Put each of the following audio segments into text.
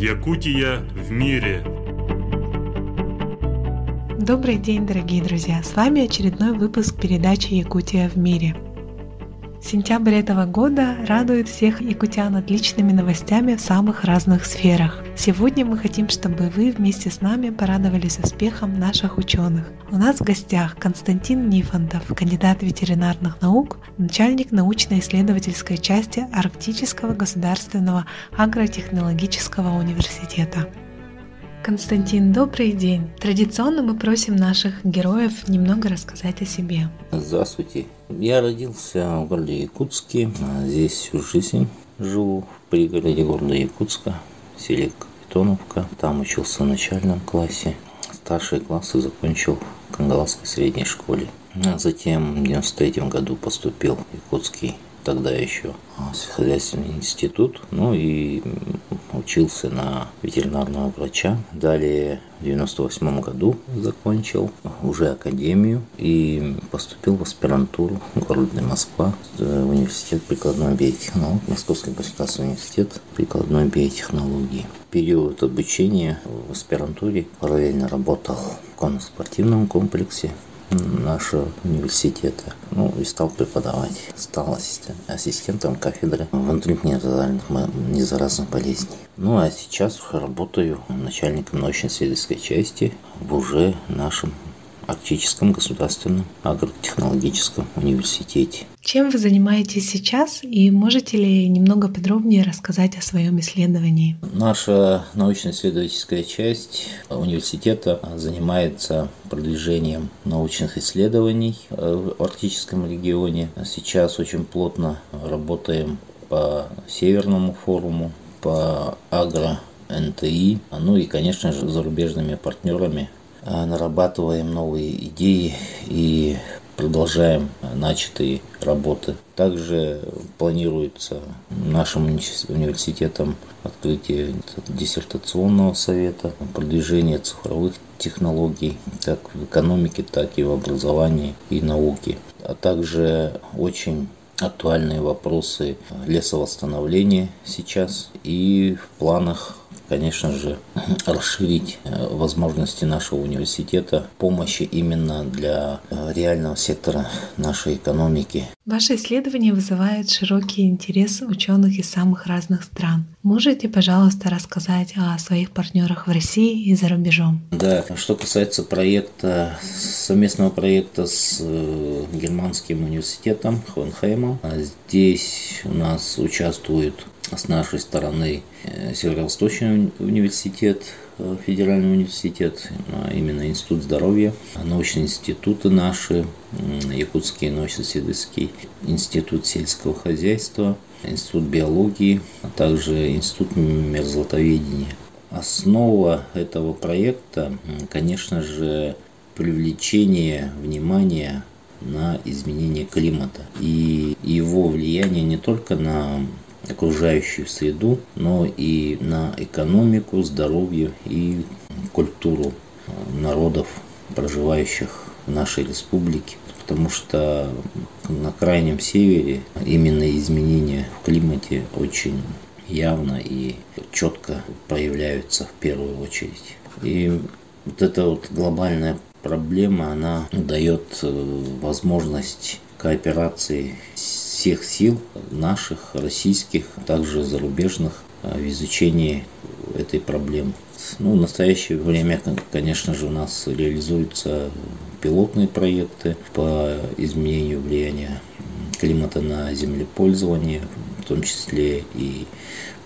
Якутия в мире. Добрый день, дорогие друзья! С вами очередной выпуск передачи «Якутия в мире». Сентябрь этого года радует всех якутян отличными новостями в самых разных сферах. Сегодня мы хотим, чтобы вы вместе с нами порадовались успехом наших ученых. У нас в гостях Константин Нифонтов, кандидат ветеринарных наук, начальник научно-исследовательской части Арктического государственного агротехнологического университета. Константин, добрый день. Традиционно мы просим наших героев немного рассказать о себе. Здравствуйте. Я родился в городе Якутске. Здесь всю жизнь живу в пригороде города Якутска, в селе. Там учился в начальном классе. Старшие классы закончил в Кангаласской средней школе. А затем в 93 году поступил в Якутский тогда еще сельскохозяйственный институт, ну и учился на ветеринарного врача. Далее в 98 году закончил уже академию и поступил в аспирантуру в городе Москва, в университет прикладной биотехнологии, Московский государственный университет прикладной биотехнологии. В период обучения в аспирантуре параллельно работал в конно-спортивном комплексе нашего университета. Ну и стал преподавать. Стал ассистент, ассистентом кафедры внутренних незаразных болезней. Ну а сейчас работаю начальником научно-исследовательской части в уже нашем Арктическом государственном агротехнологическом университете. Чем вы занимаетесь сейчас и можете ли немного подробнее рассказать о своем исследовании? Наша научно-исследовательская часть университета занимается продвижением научных исследований в Арктическом регионе. Сейчас очень плотно работаем по Северному форуму, по агро НТИ, ну и, конечно же, зарубежными партнерами нарабатываем новые идеи и продолжаем начатые работы. Также планируется нашим университетом открытие диссертационного совета, продвижение цифровых технологий как в экономике, так и в образовании и науке. А также очень актуальные вопросы лесовосстановления сейчас и в планах конечно же, расширить э, возможности нашего университета помощи именно для э, реального сектора нашей экономики. Ваше исследование вызывает широкий интерес ученых из самых разных стран. Можете, пожалуйста, рассказать о своих партнерах в России и за рубежом? Да, что касается проекта, совместного проекта с э, германским университетом Хонхеймом, здесь у нас участвуют с нашей стороны э, Северо-Восточный университет, э, федеральный университет, а именно Институт здоровья, научные институты наши, Якутский научно-исследовательский институт сельского хозяйства, Институт биологии, а также Институт мерзлотоведения. Основа этого проекта, конечно же, привлечение внимания на изменение климата и его влияние не только на окружающую среду, но и на экономику, здоровье и культуру народов, проживающих в нашей республике. Потому что на крайнем севере именно изменения в климате очень явно и четко проявляются в первую очередь. И вот эта вот глобальная проблема, она дает э, возможность кооперации всех сил, наших, российских, также зарубежных, а, в изучении этой проблемы. Ну, в настоящее время, конечно же, у нас реализуются пилотные проекты по изменению влияния климата на землепользование, в том числе и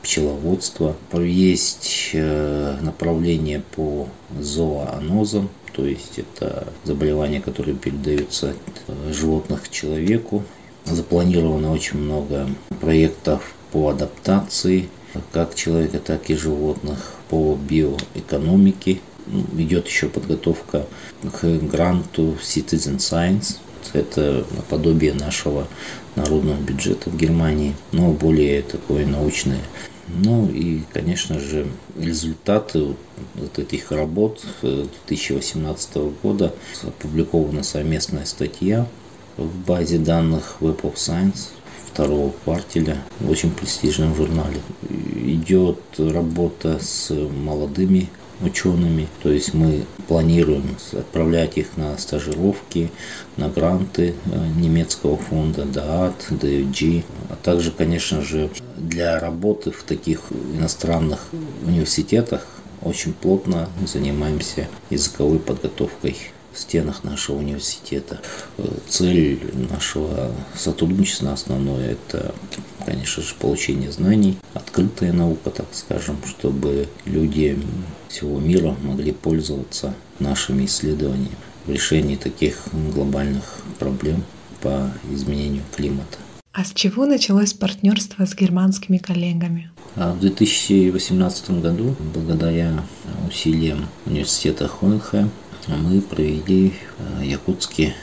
пчеловодство. Есть э, направление по зооанозам, то есть это заболевания, которые передаются от животных к человеку Запланировано очень много проектов по адаптации как человека, так и животных, по биоэкономике. Ну, идет еще подготовка к гранту Citizen Science. Это наподобие нашего народного бюджета в Германии, но более такое научное. Ну и, конечно же, результаты вот этих работ 2018 опубликована совместная статья в базе данных Web of Science второго квартеля в очень престижном журнале. Идет работа с молодыми учеными, то есть мы планируем отправлять их на стажировки, на гранты э, немецкого фонда DAAT, DFG, а также, конечно же, для работы в таких иностранных университетах очень плотно занимаемся языковой подготовкой в стенах нашего университета. Э, цель нашего сотрудничества основное – это, конечно же, получение знаний, открытая наука, так скажем, чтобы люди всего мира могли пользоваться нашими исследованиями в решении таких глобальных проблем по изменению климата. А с чего началось партнерство с германскими коллегами? А в 2018 году, благодаря усилиям университета Хонхэ, мы провели э, якутский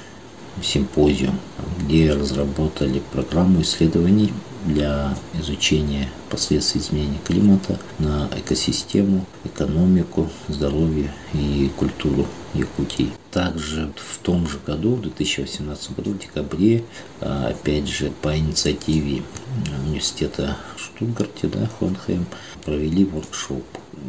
симпозиум, где разработали программу исследований для изучения последствий изменения климата на экосистему, экономику, здоровье и культуру Якутии. Также в том же году, в 2018 году, в декабре, э, опять же по инициативе университета Штутгарте, да, Хонхейм, провели воркшоп,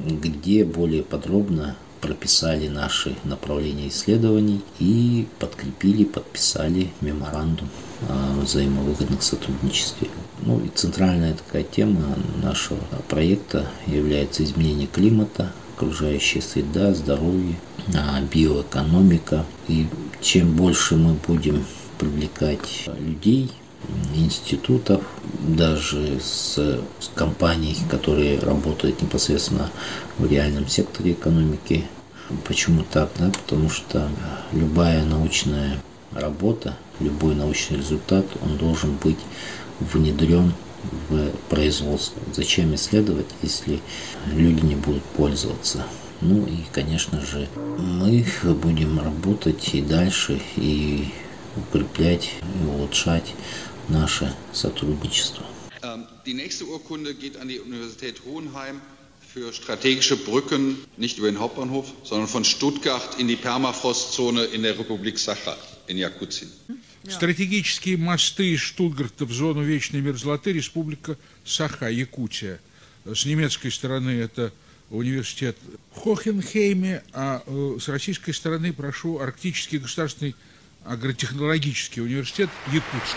где более подробно прописали наши направления исследований и подкрепили, подписали меморандум о взаимовыгодных сотрудничестве. Ну и центральная такая тема нашего проекта является изменение климата, окружающая среда, здоровье, а, биоэкономика. И чем больше мы будем привлекать людей, институтов, даже с, с компаний, которые работают непосредственно в реальном секторе экономики. Почему так? Да? Потому что любая научная работа, любой научный результат, он должен быть внедрен в производство. Зачем исследовать, если люди не будут пользоваться? Ну и, конечно же, мы будем работать и дальше, и укреплять, и улучшать наше сотрудничество. Die nächste Urkunde geht an die Universität Hohenheim für strategische Brücken, nicht über den Hauptbahnhof, sondern von Stuttgart in die Permafrostzone in der Republik Sacha in Jakutien. Стратегические мосты из Штутгарта в зону вечной мерзлоты Республика Саха, Якутия. С немецкой стороны это университет в Хохенхейме, а э, с российской стороны прошу Арктический государственный агротехнологический университет Якутск.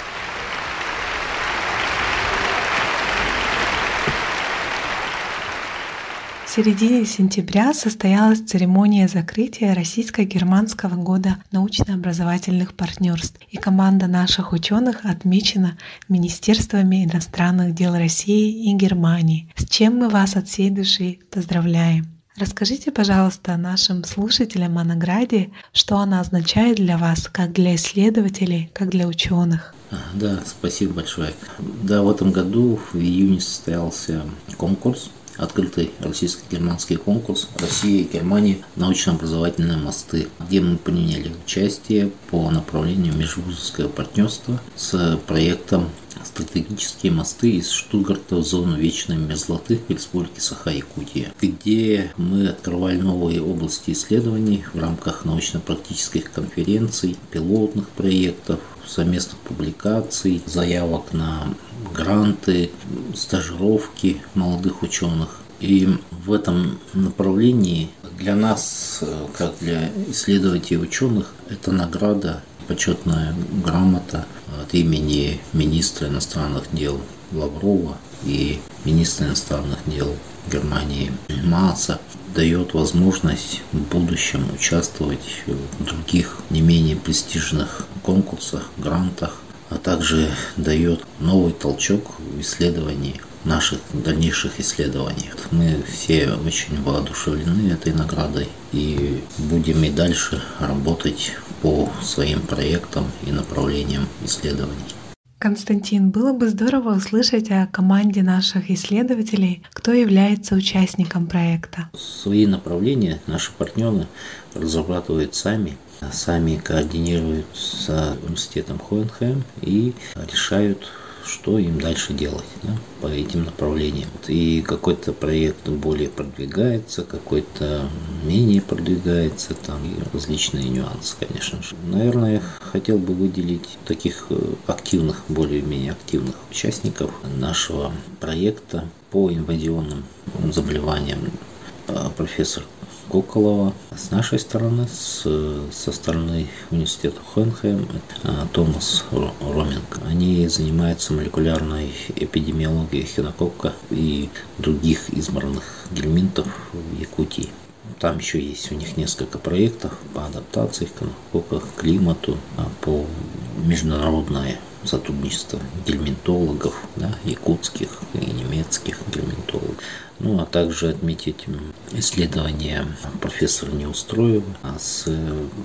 В середине сентября состоялась церемония закрытия Российско-Германского года научно-образовательных партнерств, и команда наших ученых отмечена Министерствами иностранных дел России и Германии, с чем мы вас от всей души поздравляем. Расскажите, пожалуйста, нашим слушателям о награде, что она означает для вас, как для исследователей, как для ученых. Да, спасибо большое. Да, в этом году в июне состоялся конкурс открытый российско-германский конкурс Россия и Германия. Научно-образовательные мосты, где мы приняли участие по направлению межвузовского партнерства с проектом стратегические мосты из Штутгарта в зону вечной мерзлоты Республики Саха-Якутия, где мы открывали новые области исследований в рамках научно-практических конференций, пилотных проектов, совместных публикаций, заявок на гранты, стажировки молодых ученых. И в этом направлении для нас, как для исследователей ученых, это награда, почетная грамота от имени министра иностранных дел Лаврова и министра иностранных дел Германии Мааса дает возможность в будущем участвовать в других не менее престижных конкурсах, грантах, а также дает новый толчок в исследовании наших дальнейших исследованиях. Мы все очень воодушевлены этой наградой и будем и дальше работать по своим проектам и направлениям исследований. Константин, было бы здорово услышать о команде наших исследователей, кто является участником проекта. Свои направления наши партнеры разрабатывают сами, сами координируют с университетом Хоенхайм и решают что им дальше делать да, по этим направлениям. И какой-то проект более продвигается, какой-то менее продвигается, там различные нюансы, конечно же. Наверное, хотел бы выделить таких э, активных, более-менее активных участников нашего проекта по инвазионным заболеваниям. А, профессор Коколова с нашей стороны, с, со стороны университета Хойнхайм, а, Томас Роминг. Они занимаются молекулярной эпидемиологией хинококка и других изморных гельминтов в Якутии. Там еще есть у них несколько проектов по адаптации к климату, а, по международное сотрудничество гельминтологов, да, якутских и немецких гельминтологов. Ну, а также отметить исследования профессора Неустроева с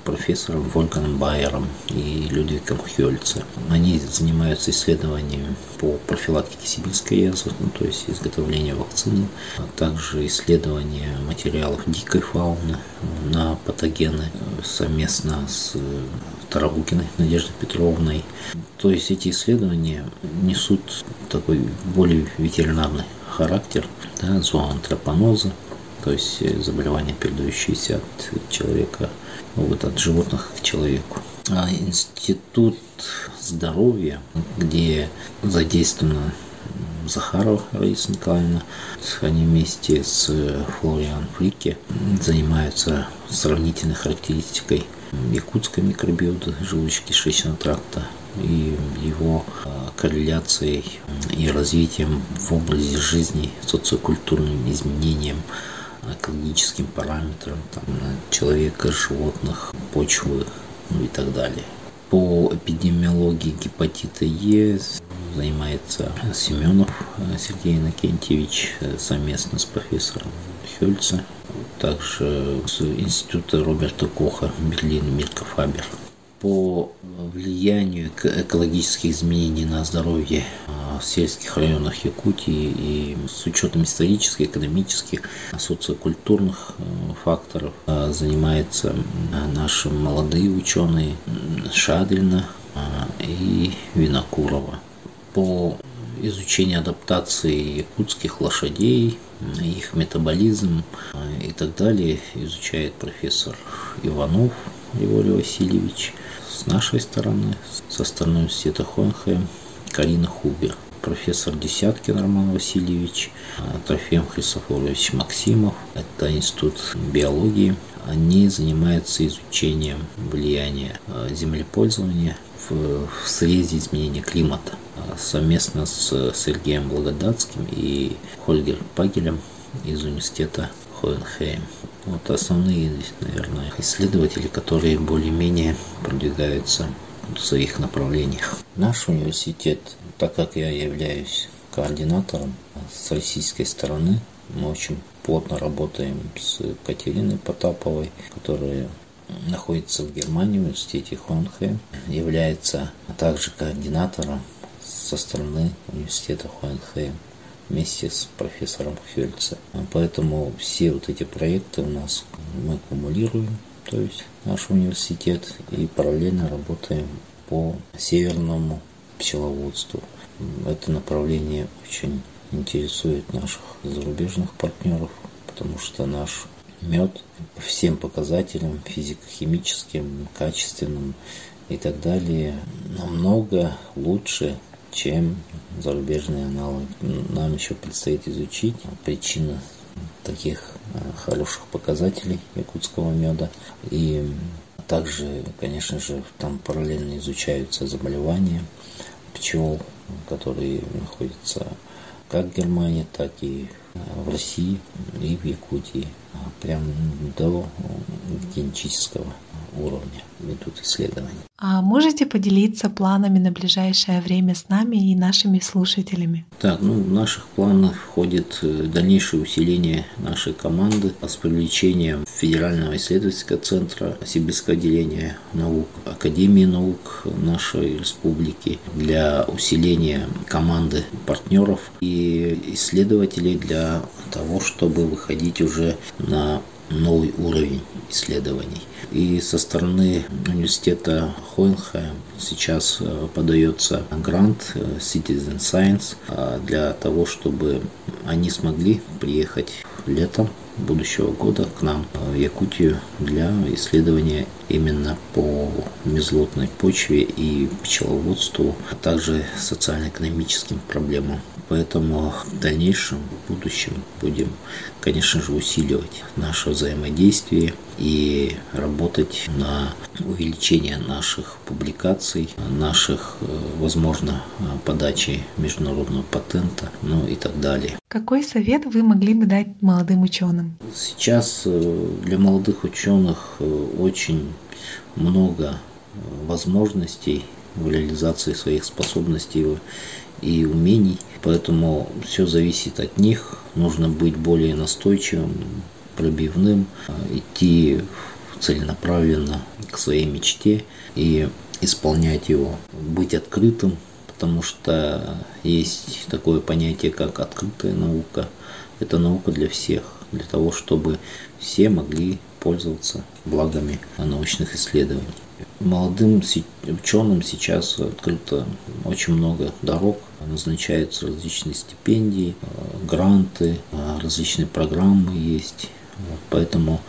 профессором Вольганом Байером и Людвигом Хёльце. Они занимаются исследованиями по профилактике сибирской язвы, ну, то есть изготовлению вакцины, а также исследования материалов дикой фауны на патогены совместно с Тарабукиной Надеждой Петровной. То есть эти исследования несут такой более ветеринарный характер, да, зооантропоноза, то есть заболевания, передающиеся от человека, вот, от животных к человеку. А институт здоровья, где задействована Захарова Раиса Николаевна. Они вместе с Флориан Фрике занимаются сравнительной характеристикой якутской микробиоты желудочно-кишечного тракта и его а, корреляцией и развитием в области жизни, социокультурным изменениям, экологическим параметрам там, человека, животных, почвы ну и так далее. По эпидемиологии гепатита Е занимается Семенов Сергей Иннокентьевич совместно с профессором Хельце, также с института Роберта Коха Берлин Мирка Фабер по влиянию экологических изменений на здоровье а, в сельских районах Якутии и с учетом исторических, экономических, социокультурных э, факторов а, занимаются наши молодые ученые Шадрина а, и Винокурова. По изучению адаптации якутских лошадей, их метаболизм так далее изучает профессор Иванов Григорий Васильевич – с нашей стороны, со стороны университета Хонхэм, Карина Хубер, профессор Десяткин Роман Васильевич, Трофим Христофорович Максимов, это институт биологии. Они занимаются изучением влияния а, землепользования в, в срезе изменения климата а, совместно с Сергеем Благодатским и Хольгер Пагелем из университета Хоенхейм. Вот основные, наверное, исследователи, которые более-менее продвигаются в своих направлениях. Наш университет, так как я являюсь координатором с российской стороны, мы очень плотно работаем с Катериной Потаповой, которая находится в Германии, в университете Хонхе, является также координатором со стороны университета Хоенхейм вместе с профессором Хельце. Поэтому все вот эти проекты у нас мы кумулируем, то есть наш университет, и параллельно работаем по северному пчеловодству. Это направление очень интересует наших зарубежных партнеров, потому что наш мед по всем показателям физико-химическим, качественным и так далее намного лучше чем зарубежные аналоги. Нам еще предстоит изучить причины таких э, хороших показателей якутского меда. И также, конечно же, там параллельно изучаются заболевания пчел, которые находятся как в Германии, так и э, в России и в Якутии, прям до генетического уровня ведут исследования. А можете поделиться планами на ближайшее время с нами и нашими слушателями? Так, ну в наших планах входит э, дальнейшее усиление нашей команды с привлечением Федерального исследовательского центра Сибирского отделения наук, Академии наук нашей республики для усиления команды партнеров и исследователей для того, чтобы выходить уже на новый уровень исследований. И со стороны университета Хойнхайм сейчас э, подается грант э, Citizen Science э, для того, чтобы они смогли приехать летом будущего года к нам в Якутию для исследования именно по мезлотной почве и пчеловодству, а также социально-экономическим проблемам. Поэтому в дальнейшем, в будущем будем, конечно же, усиливать наше взаимодействие и работать на увеличение наших публикаций, наших, э, возможно, подачи международного патента, ну и так далее. Какой совет вы могли бы дать молодым ученым? Сейчас э, для молодых ученых э, очень много возможностей в реализации своих способностей и умений. Поэтому все зависит от них. Нужно быть более настойчивым, пробивным, идти целенаправленно к своей мечте и исполнять его, быть открытым, потому что есть такое понятие, как открытая наука. Это наука для всех, для того, чтобы все могли пользоваться благами научных исследований. Молодым ученым сейчас открыто очень много дорог, назначаются различные стипендии, гранты, различные программы есть. Поэтому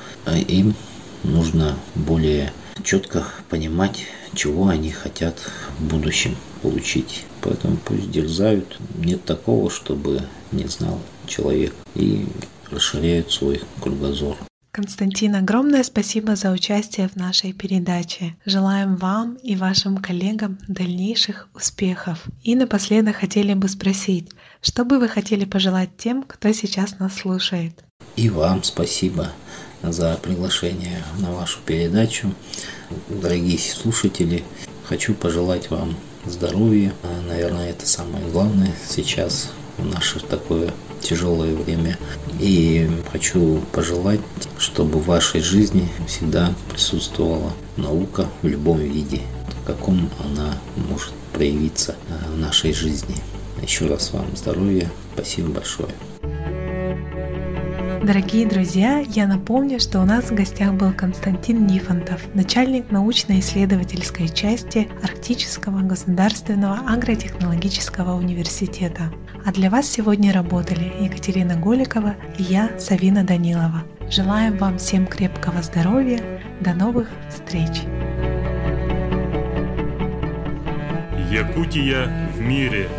им нужно более четко понимать, чего они хотят в будущем получить. Поэтому пусть дерзают. Нет такого, чтобы не знал человек. И расширяют свой кругозор. Константин, огромное спасибо за участие в нашей передаче. Желаем вам и вашим коллегам дальнейших успехов. И напоследок хотели бы спросить, что бы вы хотели пожелать тем, кто сейчас нас слушает? И вам спасибо за приглашение на вашу передачу. Дорогие слушатели, хочу пожелать вам здоровья. Наверное, это самое главное сейчас в наше такое тяжелое время. И хочу пожелать, чтобы в вашей жизни всегда присутствовала наука в любом виде, в каком она может проявиться в нашей жизни. Еще раз вам здоровья. Спасибо большое. Дорогие друзья, я напомню, что у нас в гостях был Константин Нифонтов, начальник научно-исследовательской части Арктического государственного агротехнологического университета. А для вас сегодня работали Екатерина Голикова и я, Савина Данилова. Желаем вам всем крепкого здоровья. До новых встреч! Якутия в мире.